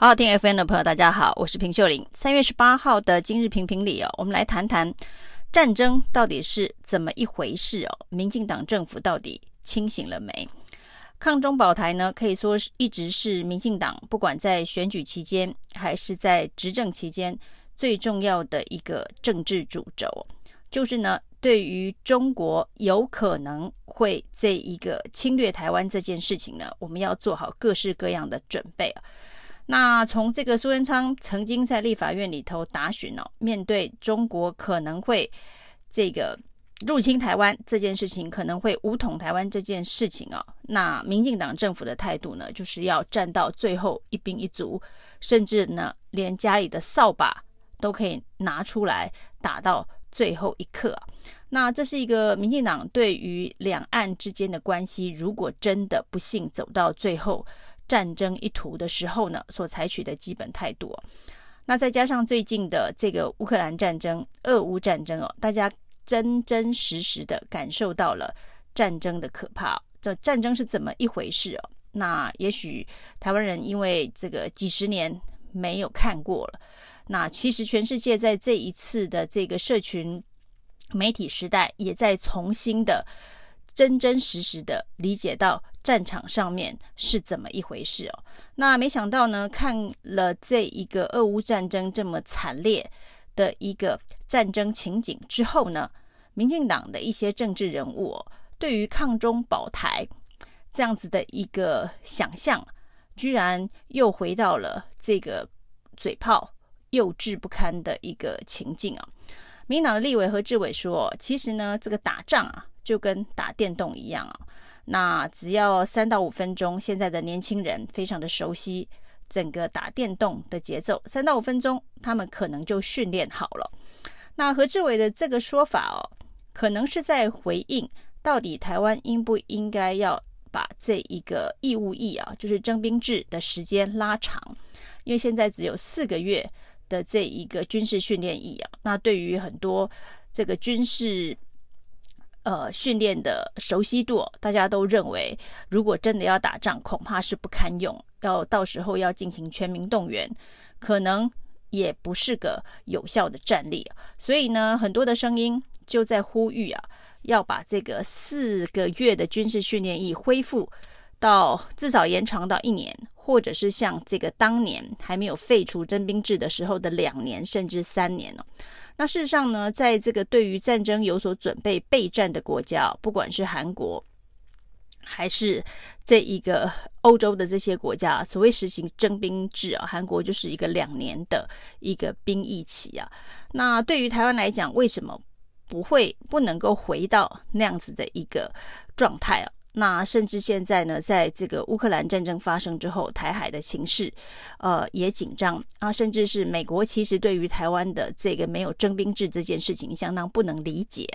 好好听 FM 的朋友，大家好，我是平秀玲。三月十八号的今日评评里哦，我们来谈谈战争到底是怎么一回事哦？民进党政府到底清醒了没？抗中保台呢，可以说是一直是民进党不管在选举期间还是在执政期间最重要的一个政治主轴，就是呢，对于中国有可能会这一个侵略台湾这件事情呢，我们要做好各式各样的准备啊。那从这个苏贞昌曾经在立法院里头答询哦，面对中国可能会这个入侵台湾这件事情，可能会武统台湾这件事情哦，那民进党政府的态度呢，就是要战到最后一兵一卒，甚至呢，连家里的扫把都可以拿出来打到最后一刻。那这是一个民进党对于两岸之间的关系，如果真的不幸走到最后。战争一途的时候呢，所采取的基本态度。那再加上最近的这个乌克兰战争、俄乌战争哦，大家真真实实的感受到了战争的可怕。这战争是怎么一回事哦？那也许台湾人因为这个几十年没有看过了。那其实全世界在这一次的这个社群媒体时代，也在重新的。真真实实的理解到战场上面是怎么一回事哦。那没想到呢，看了这一个俄乌战争这么惨烈的一个战争情景之后呢，民进党的一些政治人物哦，对于抗中保台这样子的一个想象，居然又回到了这个嘴炮幼稚不堪的一个情境啊。民党的立委何志伟说，其实呢，这个打仗啊。就跟打电动一样啊，那只要三到五分钟，现在的年轻人非常的熟悉整个打电动的节奏，三到五分钟，他们可能就训练好了。那何志伟的这个说法哦，可能是在回应到底台湾应不应该要把这一个义务役啊，就是征兵制的时间拉长，因为现在只有四个月的这一个军事训练役啊，那对于很多这个军事。呃，训练的熟悉度，大家都认为，如果真的要打仗，恐怕是不堪用。要到时候要进行全民动员，可能也不是个有效的战力。所以呢，很多的声音就在呼吁啊，要把这个四个月的军事训练役恢复到至少延长到一年，或者是像这个当年还没有废除征兵制的时候的两年，甚至三年呢。那事实上呢，在这个对于战争有所准备备战的国家，不管是韩国，还是这一个欧洲的这些国家，所谓实行征兵制啊，韩国就是一个两年的一个兵役期啊。那对于台湾来讲，为什么不会不能够回到那样子的一个状态啊？那甚至现在呢，在这个乌克兰战争发生之后，台海的情势，呃，也紧张啊。甚至是美国其实对于台湾的这个没有征兵制这件事情相当不能理解，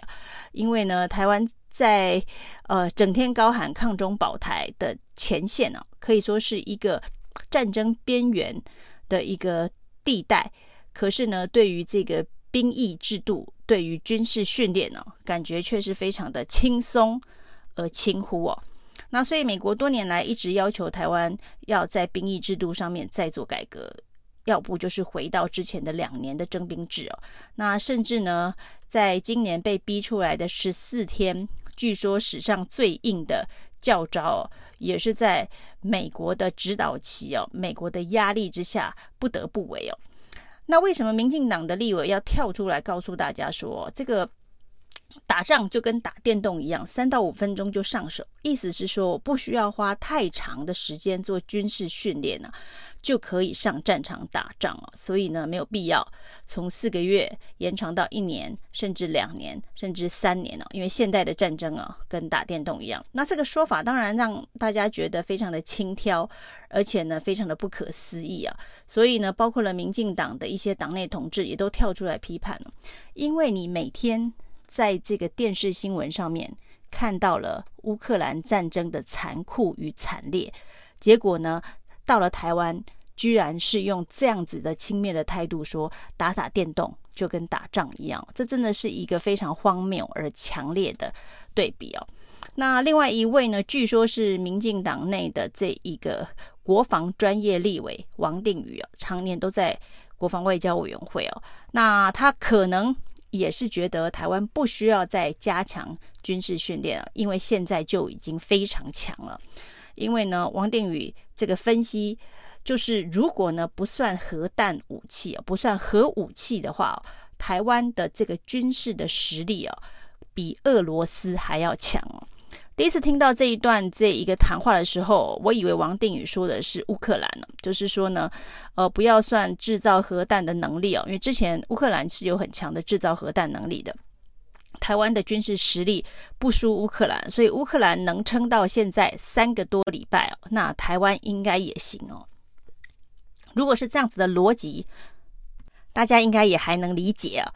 因为呢，台湾在呃整天高喊抗中保台的前线呢，可以说是一个战争边缘的一个地带。可是呢，对于这个兵役制度，对于军事训练呢，感觉却是非常的轻松。而轻忽哦，那所以美国多年来一直要求台湾要在兵役制度上面再做改革，要不就是回到之前的两年的征兵制哦。那甚至呢，在今年被逼出来的十四天，据说史上最硬的教召，也是在美国的指导期哦，美国的压力之下不得不为哦。那为什么民进党的立委要跳出来告诉大家说这个？打仗就跟打电动一样，三到五分钟就上手。意思是说，我不需要花太长的时间做军事训练呢，就可以上战场打仗了。所以呢，没有必要从四个月延长到一年，甚至两年，甚至三年了。因为现代的战争啊，跟打电动一样。那这个说法当然让大家觉得非常的轻佻，而且呢，非常的不可思议啊。所以呢，包括了民进党的一些党内同志也都跳出来批判了，因为你每天。在这个电视新闻上面看到了乌克兰战争的残酷与惨烈，结果呢，到了台湾，居然是用这样子的轻蔑的态度说打打电动就跟打仗一样，这真的是一个非常荒谬而强烈的对比哦。那另外一位呢，据说是民进党内的这一个国防专业立委王定宇啊，常年都在国防外交委员会哦。那他可能也是觉得台湾不需要再加强军事训练了，因为现在就已经非常强了。因为呢，王定宇这个分析就是，如果呢不算核弹武器，不算核武器的话，台湾的这个军事的实力啊，比俄罗斯还要强哦。第一次听到这一段这一个谈话的时候，我以为王定宇说的是乌克兰呢，就是说呢，呃，不要算制造核弹的能力哦，因为之前乌克兰是有很强的制造核弹能力的。台湾的军事实力不输乌克兰，所以乌克兰能撑到现在三个多礼拜哦，那台湾应该也行哦。如果是这样子的逻辑，大家应该也还能理解啊。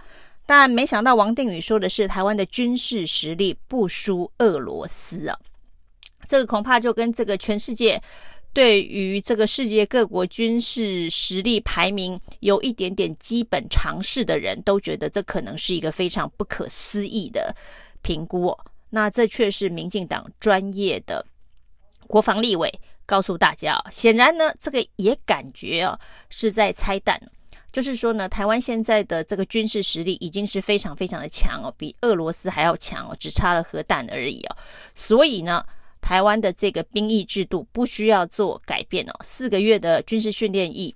但没想到王定宇说的是台湾的军事实力不输俄罗斯啊，这个恐怕就跟这个全世界。对于这个世界各国军事实力排名有一点点基本常识的人都觉得这可能是一个非常不可思议的评估。那这却是民进党专业的国防立委告诉大家，显然呢，这个也感觉啊是在拆弹，就是说呢，台湾现在的这个军事实力已经是非常非常的强哦，比俄罗斯还要强哦，只差了核弹而已哦。所以呢。台湾的这个兵役制度不需要做改变哦，四个月的军事训练役，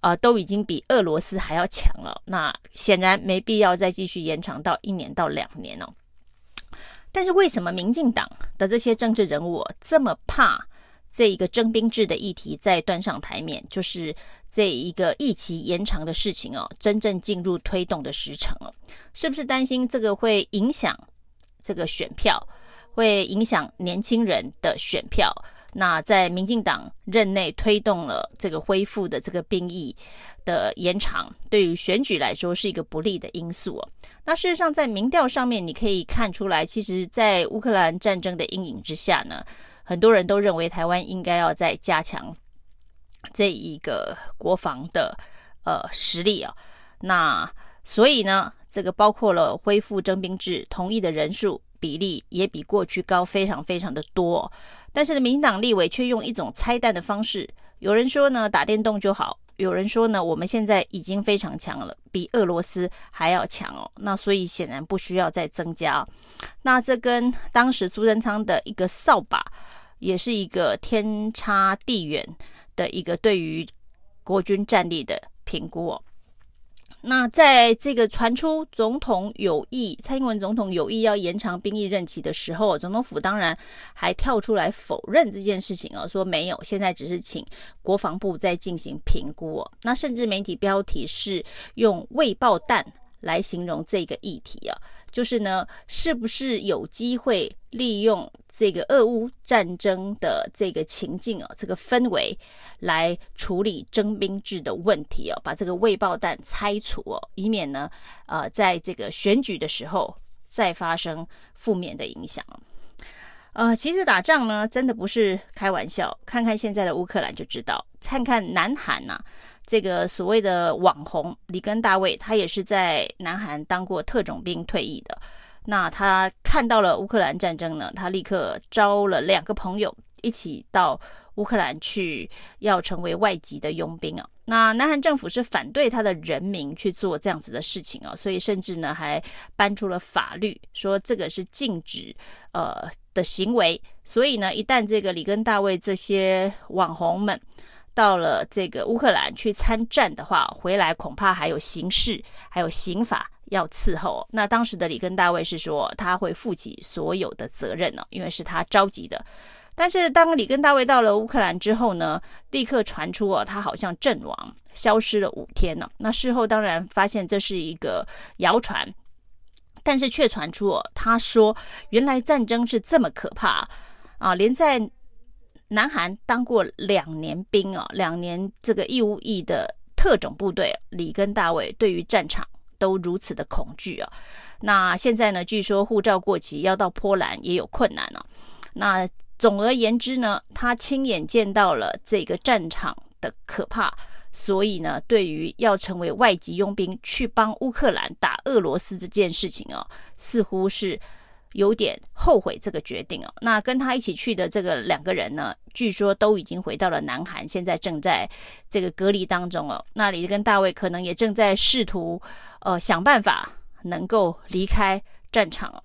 呃，都已经比俄罗斯还要强了。那显然没必要再继续延长到一年到两年哦。但是为什么民进党的这些政治人物这么怕这一个征兵制的议题再端上台面？就是这一个役期延长的事情哦，真正进入推动的时程哦，是不是担心这个会影响这个选票？会影响年轻人的选票。那在民进党任内推动了这个恢复的这个兵役的延长，对于选举来说是一个不利的因素哦。那事实上，在民调上面，你可以看出来，其实，在乌克兰战争的阴影之下呢，很多人都认为台湾应该要再加强这一个国防的呃实力啊。那所以呢，这个包括了恢复征兵制，同意的人数。比例也比过去高非常非常的多，但是呢，民党立委却用一种拆弹的方式。有人说呢，打电动就好；有人说呢，我们现在已经非常强了，比俄罗斯还要强哦。那所以显然不需要再增加。那这跟当时苏贞昌的一个扫把，也是一个天差地远的一个对于国军战力的评估哦。那在这个传出总统有意，蔡英文总统有意要延长兵役任期的时候，总统府当然还跳出来否认这件事情哦，说没有，现在只是请国防部再进行评估哦。那甚至媒体标题是用“未爆弹”来形容这个议题啊。就是呢，是不是有机会利用这个俄乌战争的这个情境啊，这个氛围来处理征兵制的问题哦，把这个未爆弹拆除哦，以免呢，呃，在这个选举的时候再发生负面的影响。呃，其实打仗呢，真的不是开玩笑，看看现在的乌克兰就知道，看看南韩呐、啊。这个所谓的网红里根大卫，他也是在南韩当过特种兵退役的。那他看到了乌克兰战争呢，他立刻招了两个朋友一起到乌克兰去，要成为外籍的佣兵啊。那南韩政府是反对他的人民去做这样子的事情啊，所以甚至呢还搬出了法律，说这个是禁止呃的行为。所以呢，一旦这个里根大卫这些网红们，到了这个乌克兰去参战的话，回来恐怕还有刑事，还有刑法要伺候。那当时的里根大卫是说他会负起所有的责任呢，因为是他召集的。但是当里根大卫到了乌克兰之后呢，立刻传出哦，他好像阵亡，消失了五天呢。那事后当然发现这是一个谣传，但是却传出哦，他说原来战争是这么可怕啊，连在。南韩当过两年兵啊，两年这个义务役的特种部队，里根大卫对于战场都如此的恐惧啊。那现在呢，据说护照过期要到波兰也有困难了。那总而言之呢，他亲眼见到了这个战场的可怕，所以呢，对于要成为外籍佣兵去帮乌克兰打俄罗斯这件事情啊，似乎是有点后悔这个决定哦。那跟他一起去的这个两个人呢，据说都已经回到了南韩，现在正在这个隔离当中哦。那里根大卫可能也正在试图呃想办法能够离开战场。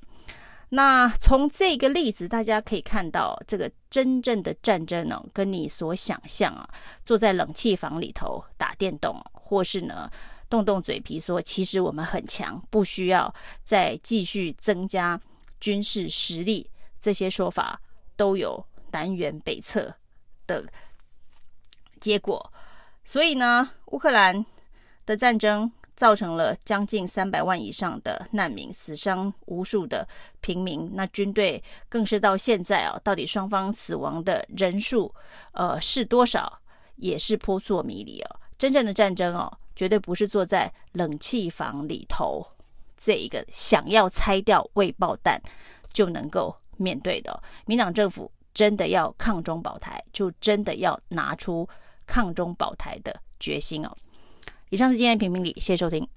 那从这个例子，大家可以看到，这个真正的战争呢，跟你所想象啊，坐在冷气房里头打电动，或是呢动动嘴皮说其实我们很强，不需要再继续增加军事实力，这些说法都有南辕北辙的结果。所以呢，乌克兰的战争。造成了将近三百万以上的难民，死伤无数的平民。那军队更是到现在啊，到底双方死亡的人数，呃，是多少，也是扑朔迷离哦。真正的战争哦，绝对不是坐在冷气房里头，这一个想要拆掉未爆弹就能够面对的。民党政府真的要抗中保台，就真的要拿出抗中保台的决心哦。以上是今天的评评理，谢谢收听。